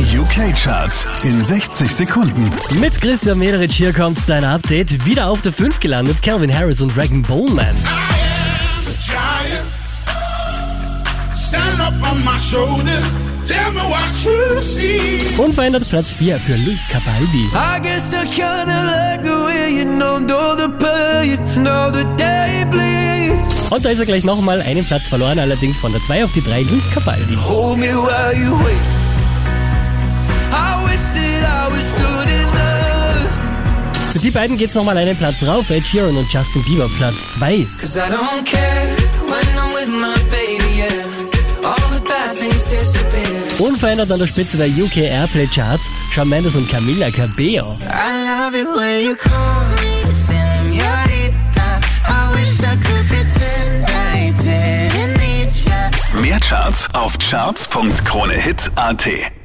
Die UK-Charts in 60 Sekunden. Mit Christian Mederich hier kommt dein Update. Wieder auf der 5 gelandet, Calvin Harris und Dragon Bone Man. see. Unverändert Platz 4 für Luis Capaldi. I guess I kinda like the way you numbed all the pain, now the day bleeds. Und da ist er gleich nochmal einen Platz verloren, allerdings von der 2 auf die 3 Luis Capaldi. Hold me while you wait. Für die beiden geht's nochmal einen Platz rauf, Ed Sheeran und Justin Bieber Platz 2. Cause I don't care when I'm with my baby, yeah. All the bad things disappear. Unverändert an der Spitze der UK Airplay Charts, Shawn Mendes und Camila Cabello. Mehr Charts auf charts.kronehit.at.